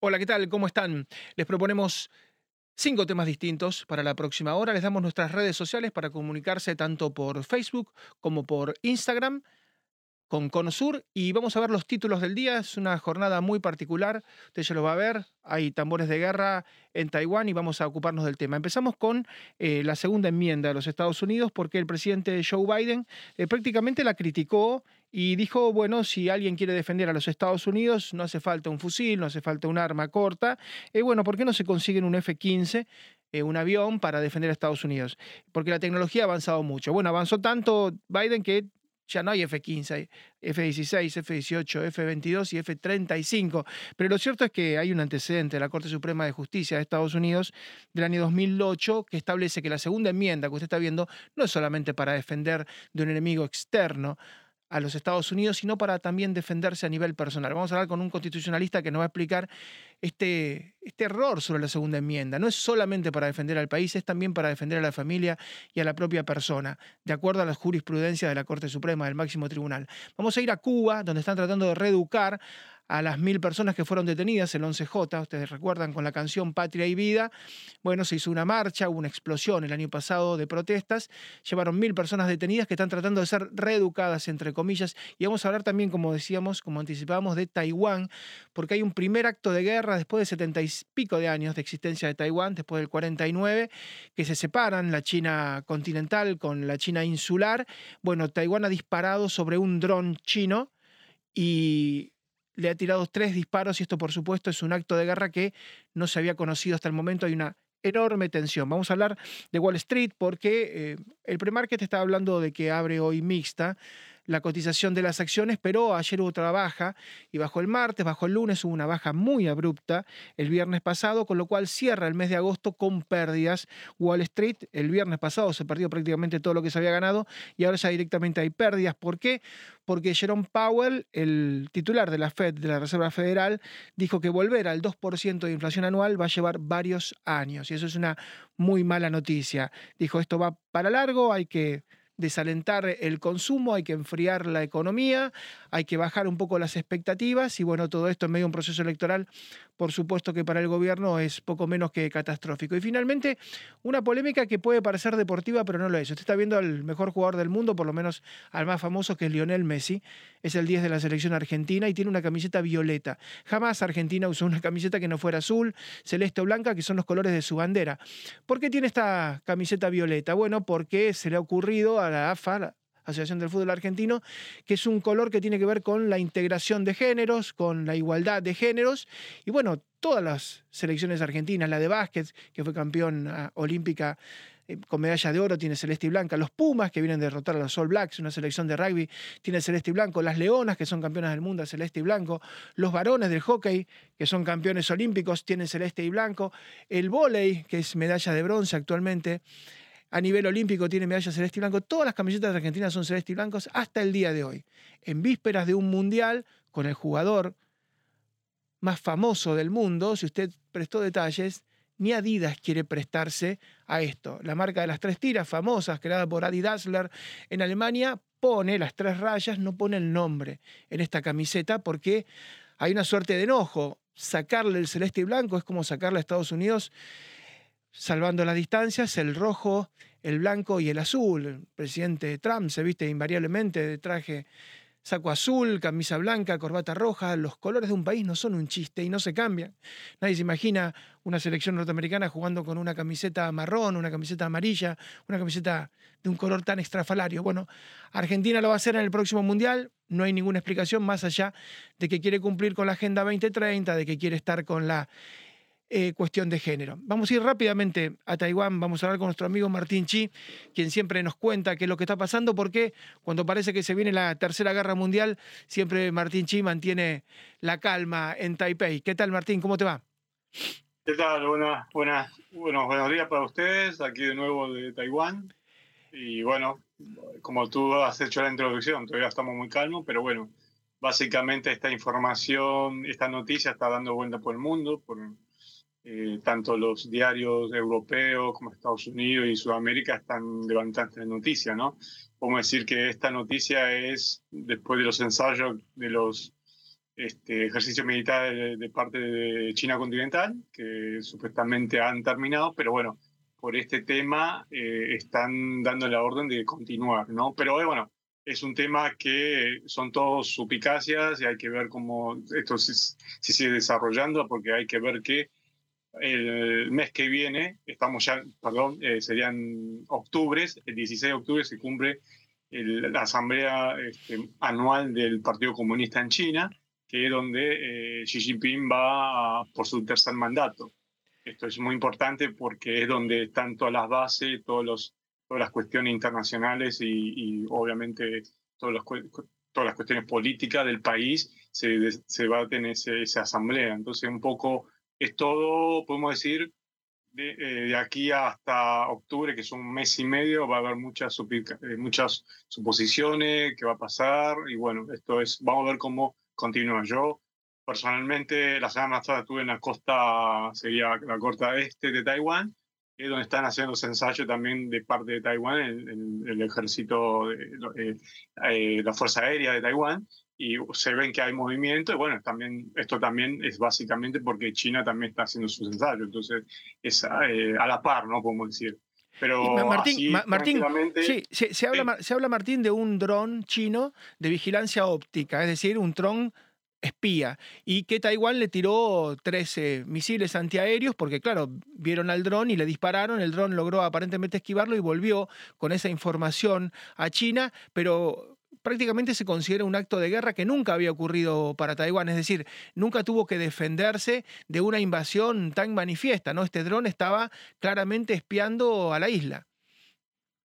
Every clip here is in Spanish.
Hola, ¿qué tal? ¿Cómo están? Les proponemos cinco temas distintos para la próxima hora. Les damos nuestras redes sociales para comunicarse tanto por Facebook como por Instagram con Conosur y vamos a ver los títulos del día. Es una jornada muy particular, usted ya lo va a ver. Hay tambores de guerra en Taiwán y vamos a ocuparnos del tema. Empezamos con eh, la segunda enmienda de los Estados Unidos porque el presidente Joe Biden eh, prácticamente la criticó y dijo, bueno, si alguien quiere defender a los Estados Unidos, no hace falta un fusil, no hace falta un arma corta. Eh, bueno, ¿por qué no se consiguen un F-15? un avión para defender a Estados Unidos, porque la tecnología ha avanzado mucho. Bueno, avanzó tanto Biden que ya no hay F-15, F-16, F-18, F-22 y F-35. Pero lo cierto es que hay un antecedente de la Corte Suprema de Justicia de Estados Unidos del año 2008 que establece que la segunda enmienda que usted está viendo no es solamente para defender de un enemigo externo, a los Estados Unidos, sino para también defenderse a nivel personal. Vamos a hablar con un constitucionalista que nos va a explicar este, este error sobre la segunda enmienda. No es solamente para defender al país, es también para defender a la familia y a la propia persona, de acuerdo a la jurisprudencia de la Corte Suprema, del máximo tribunal. Vamos a ir a Cuba, donde están tratando de reeducar a las mil personas que fueron detenidas, el 11J, ustedes recuerdan con la canción Patria y Vida, bueno, se hizo una marcha, hubo una explosión el año pasado de protestas, llevaron mil personas detenidas que están tratando de ser reeducadas, entre comillas, y vamos a hablar también, como decíamos, como anticipábamos, de Taiwán, porque hay un primer acto de guerra después de setenta y pico de años de existencia de Taiwán, después del 49, que se separan la China continental con la China insular. Bueno, Taiwán ha disparado sobre un dron chino y le ha tirado tres disparos y esto por supuesto es un acto de guerra que no se había conocido hasta el momento. Hay una enorme tensión. Vamos a hablar de Wall Street porque eh, el premarket está hablando de que abre hoy mixta la cotización de las acciones, pero ayer hubo otra baja y bajó el martes, bajó el lunes, hubo una baja muy abrupta el viernes pasado, con lo cual cierra el mes de agosto con pérdidas. Wall Street el viernes pasado se perdió prácticamente todo lo que se había ganado y ahora ya directamente hay pérdidas. ¿Por qué? Porque Jerome Powell, el titular de la Fed, de la Reserva Federal, dijo que volver al 2% de inflación anual va a llevar varios años y eso es una muy mala noticia. Dijo, esto va para largo, hay que desalentar el consumo, hay que enfriar la economía, hay que bajar un poco las expectativas y bueno, todo esto en medio de un proceso electoral, por supuesto que para el gobierno es poco menos que catastrófico. Y finalmente, una polémica que puede parecer deportiva, pero no lo es. Usted está viendo al mejor jugador del mundo, por lo menos al más famoso, que es Lionel Messi, es el 10 de la selección argentina y tiene una camiseta violeta. Jamás Argentina usó una camiseta que no fuera azul, celeste o blanca, que son los colores de su bandera. ¿Por qué tiene esta camiseta violeta? Bueno, porque se le ha ocurrido a la AFA, Asociación del Fútbol Argentino, que es un color que tiene que ver con la integración de géneros, con la igualdad de géneros. Y bueno, todas las selecciones argentinas, la de básquet, que fue campeón ah, olímpica eh, con medalla de oro, tiene celeste y blanca. Los Pumas, que vienen a derrotar a los All Blacks, una selección de rugby, tiene celeste y blanco. Las Leonas, que son campeonas del mundo, celeste y blanco. Los varones del hockey, que son campeones olímpicos, tienen celeste y blanco. El vóley, que es medalla de bronce actualmente a nivel olímpico tiene medalla celeste y blanco. Todas las camisetas de Argentina son celeste y blancos hasta el día de hoy. En vísperas de un mundial con el jugador más famoso del mundo, si usted prestó detalles, ni Adidas quiere prestarse a esto. La marca de las tres tiras famosas, creada por Adi Dassler en Alemania, pone las tres rayas, no pone el nombre en esta camiseta porque hay una suerte de enojo. Sacarle el celeste y blanco es como sacarle a Estados Unidos salvando las distancias, el rojo, el blanco y el azul. El presidente Trump se viste invariablemente de traje saco azul, camisa blanca, corbata roja. Los colores de un país no son un chiste y no se cambian. Nadie se imagina una selección norteamericana jugando con una camiseta marrón, una camiseta amarilla, una camiseta de un color tan extrafalario. Bueno, Argentina lo va a hacer en el próximo Mundial. No hay ninguna explicación más allá de que quiere cumplir con la Agenda 2030, de que quiere estar con la eh, cuestión de género. Vamos a ir rápidamente a Taiwán, vamos a hablar con nuestro amigo Martín Chi, quien siempre nos cuenta qué es lo que está pasando, porque cuando parece que se viene la Tercera Guerra Mundial, siempre Martín Chi mantiene la calma en Taipei. ¿Qué tal, Martín? ¿Cómo te va? ¿Qué tal? Buenas, buenas, buenos, buenos días para ustedes, aquí de nuevo de Taiwán. Y bueno, como tú has hecho la introducción, todavía estamos muy calmos, pero bueno, básicamente esta información, esta noticia está dando vuelta por el mundo, por, eh, tanto los diarios europeos como Estados Unidos y Sudamérica están levantando esta noticia, ¿no? Podemos decir que esta noticia es después de los ensayos de los este, ejercicios militares de, parte de China continental, que supuestamente han terminado, pero bueno, por este tema eh, están dando la orden de continuar, ¿no? Pero eh, bueno, es un tema que son todos supicacias y hay que ver cómo esto se, sigue desarrollando, porque hay que ver que el mes que viene, estamos ya, perdón, eh, serían octubres, el 16 de octubre se cumple la asamblea este, anual del Partido Comunista en China, que es donde eh, Xi Jinping va por su tercer mandato. Esto es muy importante porque es donde están todas las bases, todos los, todas las cuestiones internacionales y, obviamente todas las, todas las cuestiones políticas del país se, se debaten en esa asamblea. Entonces, un poco es todo, podemos decir, de, eh, de, aquí hasta octubre, que es un mes y medio, va a haber muchas, eh, muchas suposiciones, qué va a pasar, y bueno, esto es, vamos a ver cómo continúa. Yo personalmente la semana pasada estuve en la costa, sería la costa este de Taiwán, es donde están haciendo ensayos también de parte de Taiwán, el, el, ejército, eh, eh, la Fuerza Aérea de Taiwán, y se ven que hay movimiento, y bueno, también, esto también es básicamente porque China también está haciendo sus ensayos, entonces es eh, a la par, ¿no? Podemos decir. Pero Martín, Martín sí, se, habla, se habla, Martín, de un dron chino de vigilancia óptica, es decir, un dron espía, y que Taiwán le tiró 13 misiles antiaéreos, porque claro, vieron al dron y le dispararon, el dron logró aparentemente esquivarlo y volvió con esa información a China, pero prácticamente se considera un acto de guerra que nunca había ocurrido para Taiwán, es decir, nunca tuvo que defenderse de una invasión tan manifiesta, ¿no? Este dron estaba claramente espiando a la isla.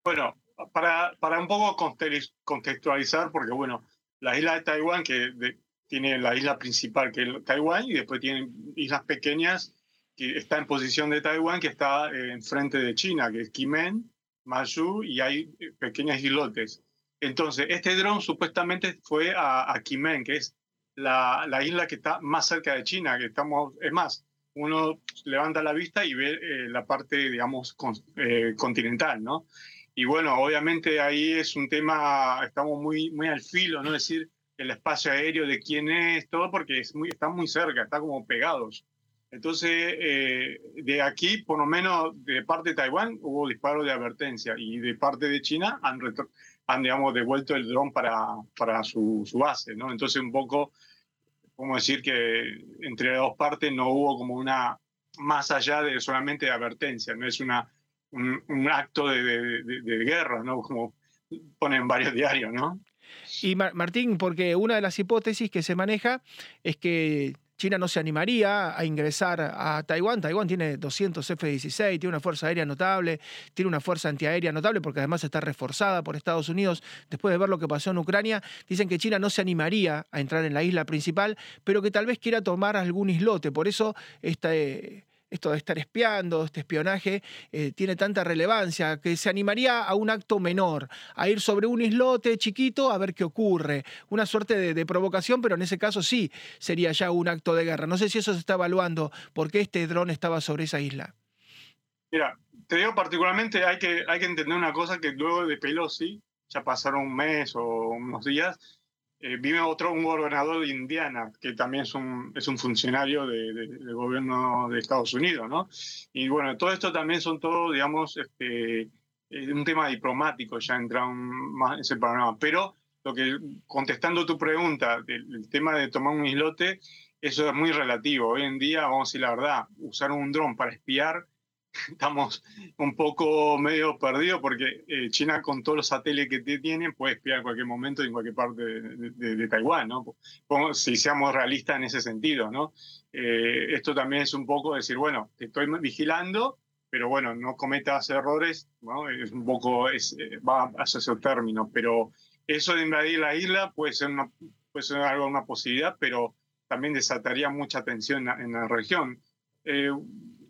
Bueno, para, un poco contextualizar, porque bueno, la isla de Taiwán, que tiene la isla principal que es Taiwán, y después tiene islas pequeñas que está en posición de Taiwán, que está eh, enfrente de China, que es Kimen, Mayu, y hay eh, pequeñas islotes. Entonces, este dron supuestamente fue a, a que es la, la, isla que está más cerca de China, que estamos, es más, uno levanta la vista y ve eh, la parte, digamos, eh, continental, ¿no? Y bueno, obviamente ahí es un tema, estamos muy, muy al filo, ¿no? Es decir, el espacio aéreo de quién es, todo, porque es muy, están muy cerca, están como pegados. Entonces, eh, de aquí, por lo menos de parte de Taiwán, hubo disparos de advertencia y de parte de China han, han digamos, devuelto el dron para, para su, su, base. ¿no? Entonces, un poco, como decir que entre las dos partes no hubo como una, más allá de solamente de advertencia, no es una, un, acto de, de, de, guerra, ¿no? como ponen varios diarios. ¿no? Y Martín, porque una de las hipótesis que se maneja es que China no se animaría a ingresar a Taiwán. Taiwán tiene 200 F-16, tiene una fuerza aérea notable, tiene una fuerza antiaérea notable porque además está reforzada por Estados Unidos. Después de ver lo que pasó en Ucrania, dicen que China no se animaría a entrar en la isla principal, pero que tal vez quiera tomar algún islote. Por eso este esto de estar espiando, este espionaje, eh, tiene tanta relevancia que se animaría a un acto menor, a ir sobre un islote chiquito a ver qué ocurre. Una suerte de, provocación, pero en ese caso sí sería ya un acto de guerra. No sé si eso se está evaluando, por qué este dron estaba sobre esa isla. Mira, te digo particularmente, hay que, hay que entender una cosa que luego de Pelosi, ya pasaron un mes o unos días, eh, vive otro, un gobernador de Indiana, que también es un, es un funcionario de, del gobierno de Estados Unidos, ¿no? Y bueno, todo esto también son todo, digamos, este, eh, un tema diplomático, ya entra más en ese panorama. Pero lo que, contestando tu pregunta, el, tema de tomar un islote, eso es muy relativo. Hoy en día, vamos a decir la verdad, usar un dron para espiar estamos un poco medio perdidos porque eh, China con todos los satélites que tiene puede espiar en cualquier momento en cualquier parte de, Taiwán, ¿no? Si seamos realistas en ese sentido, ¿no? Eh, esto también es un poco decir, bueno, te estoy vigilando, pero bueno, no cometas errores, ¿no? Es un poco, es, eh, va hacia ese término, pero eso de invadir la isla puede ser, una, puede ser algo, una posibilidad, pero también desataría mucha tensión en la, región.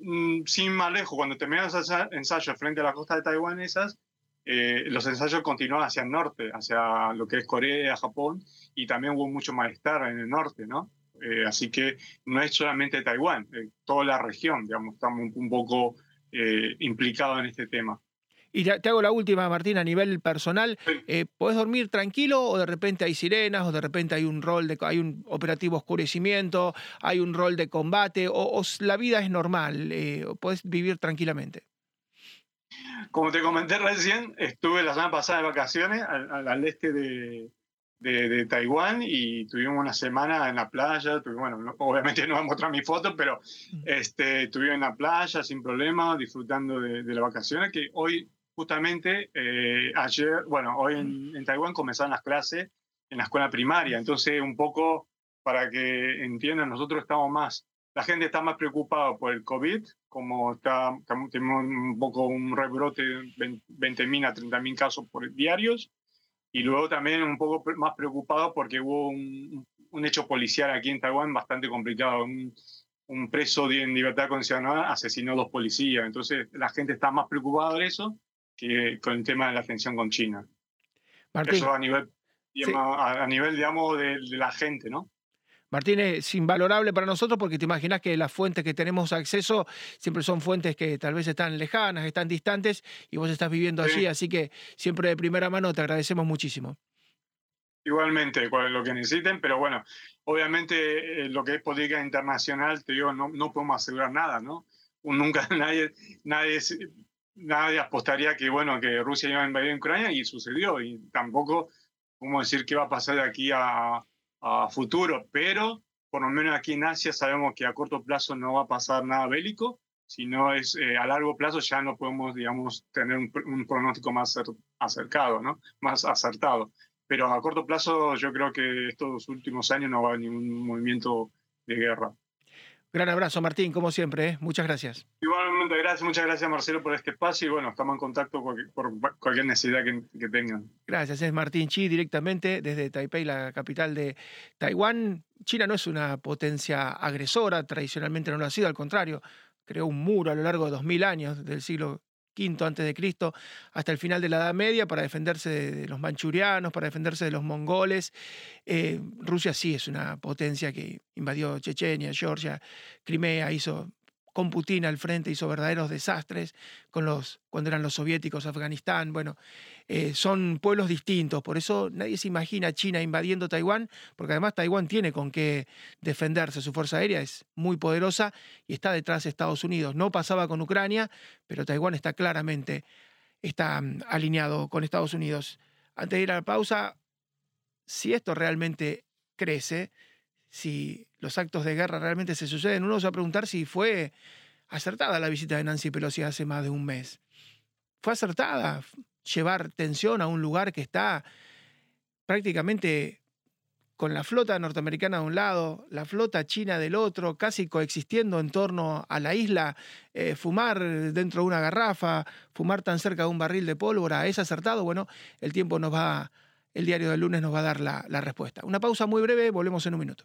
Mm, sin más lejos, cuando terminaron los ensayos frente a la costa de Taiwán, esas, eh, los ensayos continuaron hacia el norte, hacia lo que es Corea, Japón, y también hubo mucho malestar en el norte, ¿no? Eh, así que no es solamente Taiwán, eh, toda la región, digamos, estamos un, poco implicados en este tema. Y te hago la última, Martín, a nivel personal. Eh, ¿Podés dormir tranquilo o de repente hay sirenas o de repente hay un rol de hay un operativo oscurecimiento, hay un rol de combate o, la vida es normal? Eh, ¿Podés vivir tranquilamente? Como te comenté recién, estuve la semana pasada de vacaciones al este de, de, Taiwán y tuvimos una semana en la playa. bueno, obviamente no voy a mostrar mi foto, pero este, estuvimos en la playa sin problema, disfrutando de, las vacaciones. Que hoy, justamente, eh, ayer, bueno, hoy en, Taiwán comenzaron las clases en la escuela primaria. Entonces, un poco para que entiendan, nosotros estamos más, la gente está más preocupada por el COVID, como está, tenemos un poco un rebrote, 20.000 a 30.000 casos por diarios y luego también un poco más preocupado porque hubo un, un hecho policial aquí en Taiwán bastante complicado. Un, un preso en libertad condicional asesinó a dos policías. Entonces la gente está más preocupada de eso que con el tema de la tensión con China. eso a nivel, a, nivel digamos, de, de la gente, ¿no? Martín, es invalorable para nosotros porque te imaginas que las fuentes que tenemos acceso siempre son fuentes que tal vez están lejanas, están distantes y vos estás viviendo allí, así que siempre de primera mano te agradecemos muchísimo. Igualmente, lo que necesiten, pero bueno, obviamente eh, lo que es política internacional, te digo, no, no podemos asegurar nada, ¿no? Nunca nadie, nadie, nadie apostaría que, bueno, que Rusia iba a invadir Ucrania y sucedió, y tampoco podemos decir qué va a pasar de aquí a, futuro, pero por lo menos aquí en Asia sabemos que a corto plazo no va a pasar nada bélico, sino es eh, a largo plazo ya no podemos, digamos, tener un, pronóstico más acercado, ¿no? Más acertado. Pero a corto plazo yo creo que estos últimos años no va a haber ningún movimiento de guerra. Gran abrazo, Martín, como siempre. ¿eh? Muchas gracias. Igualmente, gracias. Muchas gracias, Marcelo, por este espacio. Y bueno, estamos en contacto por cualquier necesidad que, tengan. Gracias. Es Martín Chi directamente desde Taipei, la capital de Taiwán. China no es una potencia agresora, tradicionalmente no lo ha sido, al contrario, creó un muro a lo largo de dos mil años del siglo de Cristo hasta el final de la Edad Media para defenderse de, los manchurianos, para defenderse de los mongoles. Eh, Rusia sí es una potencia que invadió Chechenia, Georgia, Crimea, hizo con Putin al frente hizo verdaderos desastres con los, cuando eran los soviéticos, Afganistán. Bueno, eh, son pueblos distintos, por eso nadie se imagina China invadiendo Taiwán, porque además Taiwán tiene con qué defenderse, su fuerza aérea es muy poderosa y está detrás de Estados Unidos. No pasaba con Ucrania, pero Taiwán está claramente está mm, alineado con Estados Unidos. Antes de ir a la pausa, si esto realmente crece, si los actos de guerra realmente se suceden, uno se va a preguntar si fue acertada la visita de Nancy Pelosi hace más de un mes. Fue acertada llevar tensión a un lugar que está prácticamente con la flota norteamericana de un lado, la flota china del otro, casi coexistiendo en torno a la isla, eh, fumar dentro de una garrafa, fumar tan cerca de un barril de pólvora, ¿es acertado? Bueno, el tiempo nos va, el diario del lunes nos va a dar la respuesta. Una pausa muy breve, volvemos en un minuto.